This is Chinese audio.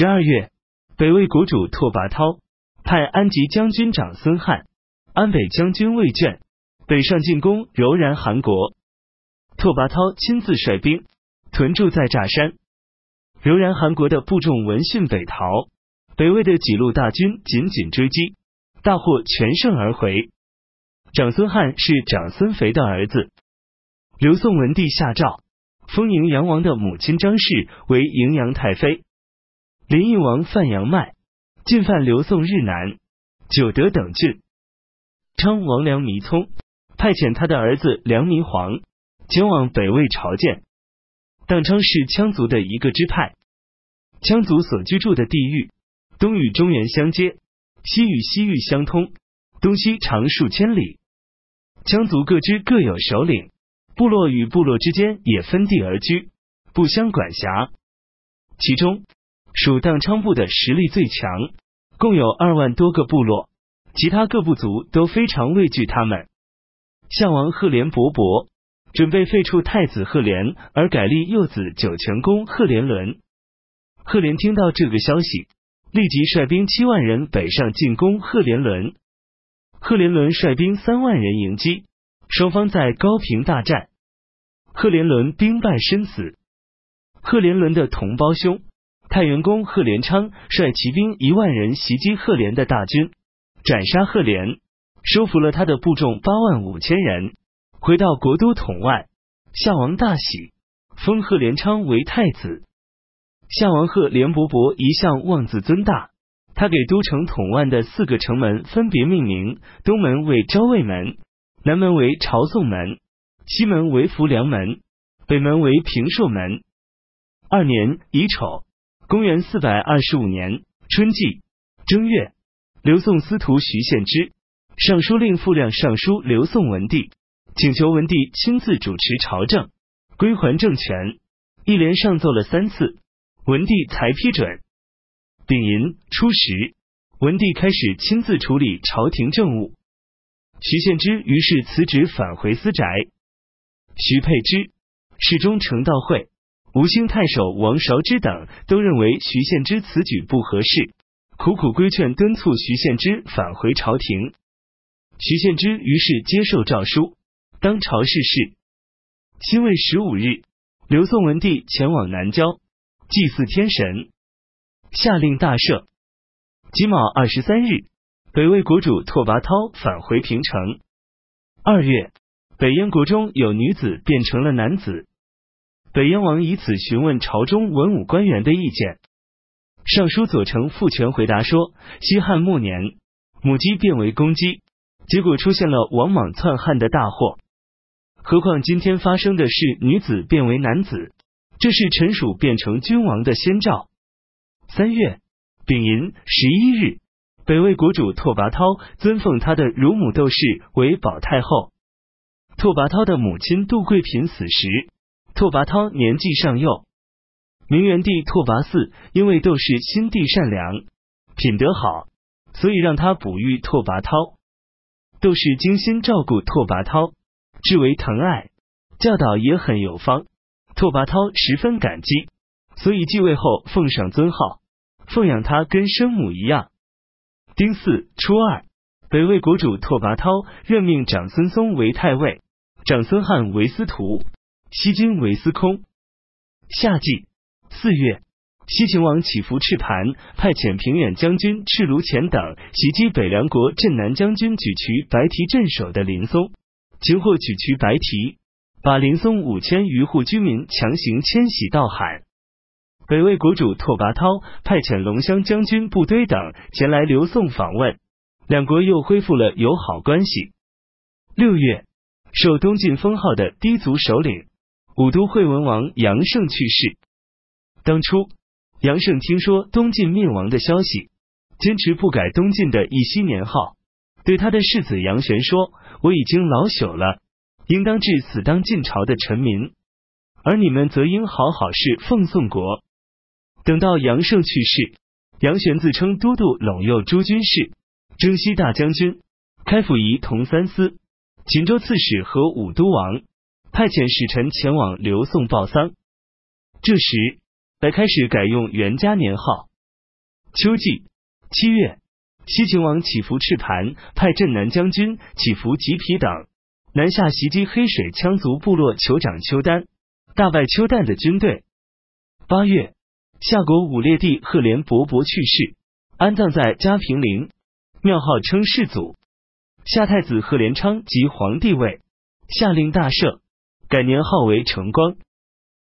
十二月，北魏国主拓跋焘派安吉将军长孙翰、安北将军魏卷北上进攻柔然韩国。拓跋焘亲自率兵屯驻在乍山。柔然韩国的部众闻讯北逃，北魏的几路大军紧紧追击，大获全胜而回。长孙翰是长孙肥的儿子。刘宋文帝下诏封荥阳王的母亲张氏为荥阳太妃。林邑王范阳迈进犯刘宋日南、九德等郡。昌王梁弥聪派遣他的儿子梁弥黄前往北魏朝见。当昌是羌族的一个支派，羌族所居住的地域东与中原相接，西与西域相通，东西长数千里。羌族各支各有首领，部落与部落之间也分地而居，不相管辖。其中。属当昌部的实力最强，共有二万多个部落，其他各部族都非常畏惧他们。项王赫连勃勃准备废黜太子赫连，而改立幼子九泉公赫连伦。赫连听到这个消息，立即率兵七万人北上进攻赫连伦。赫连伦率兵三万人迎击，双方在高平大战，赫连伦兵败身死。赫连伦的同胞兄。太原公贺连昌率骑兵一万人袭击贺连的大军，斩杀贺连，收服了他的部众八万五千人，回到国都统万。夏王大喜，封贺连昌为太子。夏王贺连勃勃一向妄自尊大，他给都城统万的四个城门分别命名：东门为昭卫门，南门为朝宋门，西门为浮梁门，北门为平朔门。二年乙丑。公元四百二十五年春季正月，刘宋司徒徐献之上书令傅亮上书刘宋文帝，请求文帝亲自主持朝政，归还政权。一连上奏了三次，文帝才批准。丙寅初十，文帝开始亲自处理朝廷政务。徐献之于是辞职返回私宅。徐佩之侍中成道会。吴兴太守王韶之等都认为徐献之此举不合适，苦苦规劝敦促徐献之返回朝廷。徐献之于是接受诏书，当朝事事。辛未十五日，刘宋文帝前往南郊祭祀天神，下令大赦。己卯二十三日，北魏国主拓跋焘返回平城。二月，北燕国中有女子变成了男子。北燕王以此询问朝中文武官员的意见。尚书左丞傅权回答说：西汉末年，母鸡变为公鸡，结果出现了王莽篡汉的大祸。何况今天发生的是女子变为男子，这是臣属变成君王的先兆。三月丙寅十一日，北魏国主拓跋焘尊奉他的乳母窦氏为保太后。拓跋焘的母亲杜贵嫔死时。拓跋焘年纪尚幼，明元帝拓跋嗣因为窦氏心地善良、品德好，所以让他哺育拓跋焘。窦氏精心照顾拓跋焘，至为疼爱，教导也很有方。拓跋焘十分感激，所以继位后奉上尊号，奉养他跟生母一样。丁巳初二，北魏国主拓跋焘任命长孙嵩为太尉，长孙翰为司徒。西军为司空。夏季四月，西秦王起伏赤盘派遣平远将军赤卢潜等袭击北凉国镇南将军沮渠白提镇守的林松，擒获沮渠白提，把林松五千余户居民强行迁徙到海。北魏国主拓跋焘派遣龙骧将军部堆等前来刘宋访问，两国又恢复了友好关系。六月，受东晋封号的氐族首领。武都惠文王杨胜去世。当初杨胜听说东晋灭亡的消息，坚持不改东晋的义熙年号，对他的世子杨玄说：“我已经老朽了，应当至死当晋朝的臣民，而你们则应好好侍奉宋国。”等到杨胜去世，杨玄自称都督陇右诸军事、征西大将军、开府仪同三司、秦州刺史和武都王。派遣使臣前往刘宋报丧，这时才开始改用元嘉年号。秋季七月，西秦王乞伏赤盘派镇南将军乞伏吉皮等南下袭击黑水羌族部落酋长邱丹，大败邱旦的军队。八月，夏国武烈帝赫连勃勃去世，安葬在嘉平陵，庙号称世祖。夏太子赫连昌即皇帝位，下令大赦，改年号为成光。